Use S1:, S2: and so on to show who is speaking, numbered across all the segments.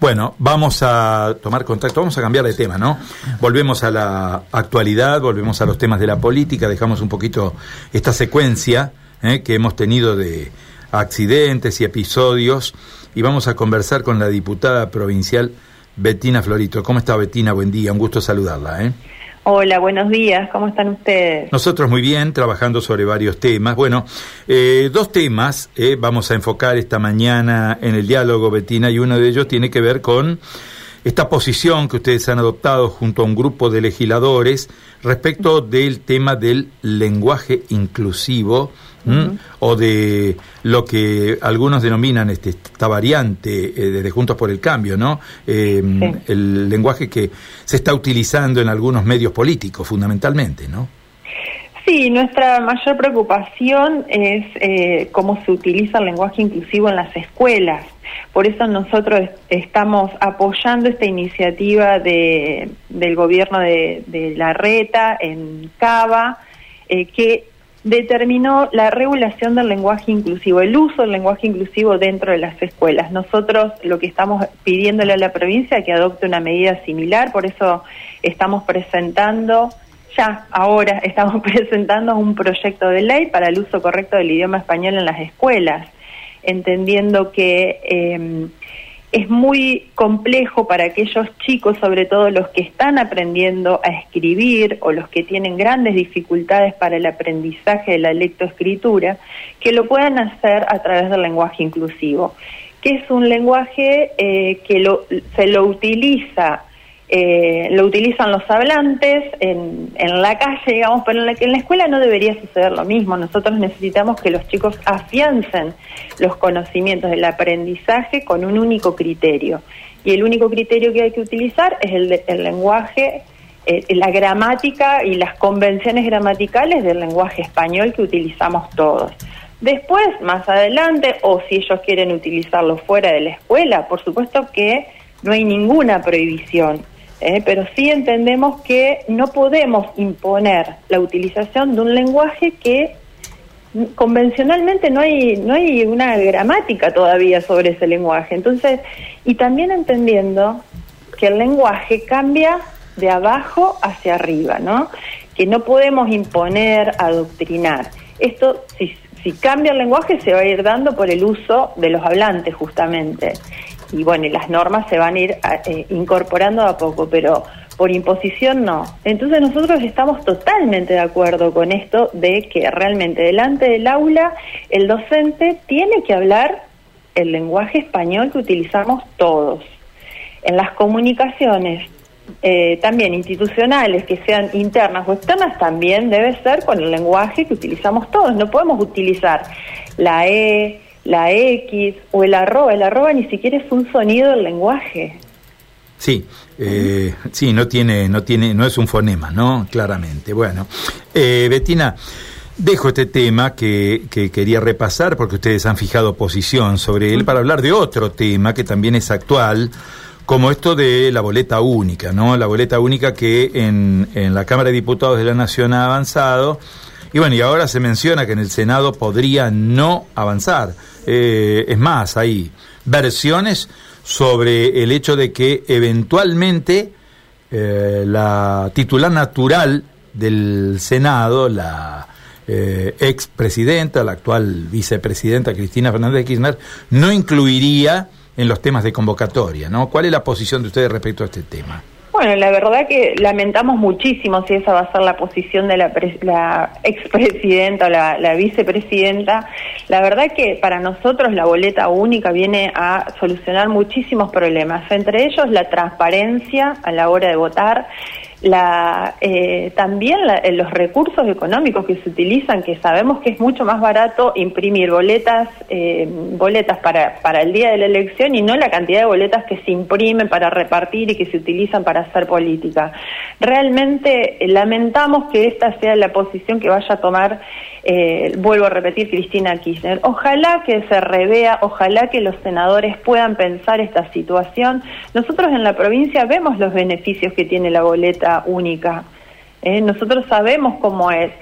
S1: Bueno, vamos a tomar contacto, vamos a cambiar de tema, ¿no? Volvemos a la actualidad, volvemos a los temas de la política, dejamos un poquito esta secuencia ¿eh? que hemos tenido de accidentes y episodios y vamos a conversar con la diputada provincial Betina Florito. ¿Cómo está Betina? Buen día, un gusto saludarla. ¿eh?
S2: Hola, buenos días, ¿cómo están ustedes?
S1: Nosotros muy bien, trabajando sobre varios temas. Bueno, eh, dos temas eh, vamos a enfocar esta mañana en el diálogo, Betina, y uno de ellos tiene que ver con esta posición que ustedes han adoptado junto a un grupo de legisladores respecto del tema del lenguaje inclusivo o de lo que algunos denominan este, esta variante eh, de Juntos por el Cambio, ¿no? Em, el lenguaje que se está utilizando en algunos medios políticos, fundamentalmente, ¿no?
S2: Sí, nuestra mayor preocupación es eh, cómo se utiliza el lenguaje inclusivo en las escuelas. Por eso nosotros estamos apoyando esta iniciativa de, del gobierno de, de la RETA en Cava, eh, que determinó la regulación del lenguaje inclusivo, el uso del lenguaje inclusivo dentro de las escuelas. Nosotros lo que estamos pidiéndole a la provincia es que adopte una medida similar, por eso estamos presentando, ya ahora estamos presentando un proyecto de ley para el uso correcto del idioma español en las escuelas, entendiendo que... Eh, es muy complejo para aquellos chicos, sobre todo los que están aprendiendo a escribir o los que tienen grandes dificultades para el aprendizaje de la lectoescritura, que lo puedan hacer a través del lenguaje inclusivo, que es un lenguaje eh, que se lo utiliza eh, lo utilizan los hablantes en, en, la calle, digamos, pero en la, en la escuela no debería suceder lo mismo. Nosotros necesitamos que los chicos afiancen los conocimientos del aprendizaje con un único criterio. Y el único criterio que hay que utilizar es el, el lenguaje, eh, la gramática y las convenciones gramaticales del lenguaje español que utilizamos todos. Después, más adelante, o si ellos quieren utilizarlo fuera de la escuela, por supuesto que no hay ninguna prohibición. ¿Eh? pero sí entendemos que no podemos imponer la utilización de un lenguaje que convencionalmente no hay no hay una gramática todavía sobre ese lenguaje. Entonces y también entendiendo que el lenguaje cambia de abajo hacia arriba no que no podemos imponer adoctrinar. Esto si si cambia el lenguaje se va a ir dando por el uso de los hablantes justamente y bueno, y las normas se van a ir eh, incorporando a poco, pero por imposición no. Entonces nosotros estamos totalmente de acuerdo con esto de que realmente delante del aula el docente tiene que hablar el lenguaje español que utilizamos todos. En las comunicaciones eh, también institucionales, que sean internas o externas, también debe ser con el lenguaje que utilizamos todos. No podemos utilizar la E, la X o el arroba. El arroba ni siquiera es un sonido del lenguaje.
S1: Sí, eh, sí, no tiene, no tiene, no es un fonema, ¿no? Claramente. Bueno, eh, Betina, dejo este tema que, que, quería repasar porque ustedes han fijado posición sobre él para hablar de otro tema que también es actual, como esto de la boleta única, ¿no? La boleta única que en, en la Cámara de Diputados de la Nación ha avanzado. Y bueno, y ahora se menciona que en el Senado podría no avanzar. Eh, es más, hay versiones sobre el hecho de que eventualmente eh, la titular natural del Senado, la eh, ex presidenta, la actual vicepresidenta Cristina Fernández de Kirchner, no incluiría en los temas de convocatoria, ¿no? ¿Cuál es la posición de ustedes respecto a este tema?
S2: Bueno, la verdad que lamentamos muchísimo si esa va a ser la posición de la, la expresidenta o la, la, vicepresidenta. La verdad que para nosotros la boleta única viene a solucionar muchísimos problemas, entre ellos la transparencia a la hora de votar la, eh, también eh, los recursos económicos que se utilizan, que sabemos que es mucho más barato imprimir boletas, eh, boletas para, para el día de la elección y no la cantidad de boletas que se imprimen para repartir y que se utilizan para hacer política. Realmente lamentamos que esta sea la posición que vaya a tomar, vuelvo a repetir, Cristina Kirchner. Ojalá que se revea, ojalá que los senadores puedan pensar esta situación. Nosotros en la provincia vemos los beneficios que tiene la boleta única. ¿eh? nosotros sabemos cómo es.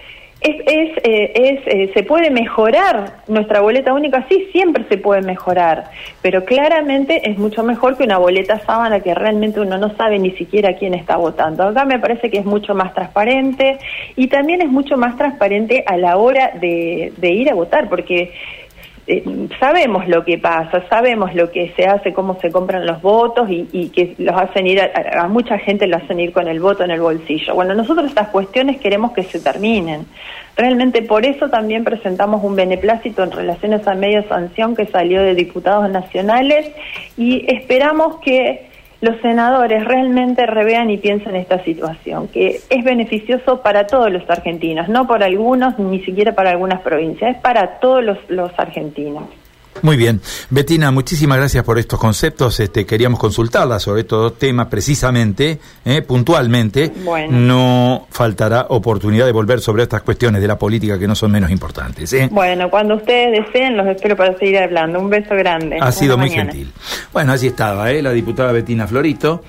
S2: Es, es, eh, es eh, se puede mejorar nuestra boleta única, sí, siempre se puede mejorar, pero claramente es mucho mejor que una boleta sábana que realmente uno no sabe ni siquiera quién está votando. Acá me parece que es mucho más transparente y también es mucho más transparente a la hora de, de ir a votar, porque eh, sabemos lo que pasa, sabemos lo que se hace, cómo se compran los votos y, que los hacen ir, a, mucha gente lo hacen ir con el voto en el bolsillo. Bueno, nosotros estas cuestiones queremos que se terminen. Realmente por eso también presentamos un beneplácito en relaciones a medio sanción que salió de diputados nacionales y esperamos que los senadores realmente revean y piensen esta situación, que es beneficioso para todos los argentinos, no por algunos, ni siquiera para algunas provincias, es para todos los, los argentinos.
S1: Muy bien. Betina, muchísimas gracias por estos conceptos. Este, queríamos consultarla sobre estos dos temas precisamente, eh, puntualmente. No faltará oportunidad de volver sobre estas cuestiones de la política que no son menos importantes. ¿eh?
S2: Bueno, cuando ustedes deseen, los espero para seguir hablando. Un beso grande.
S1: Ha sido muy gentil. Bueno, así estaba, ¿eh? la diputada Betina Florito.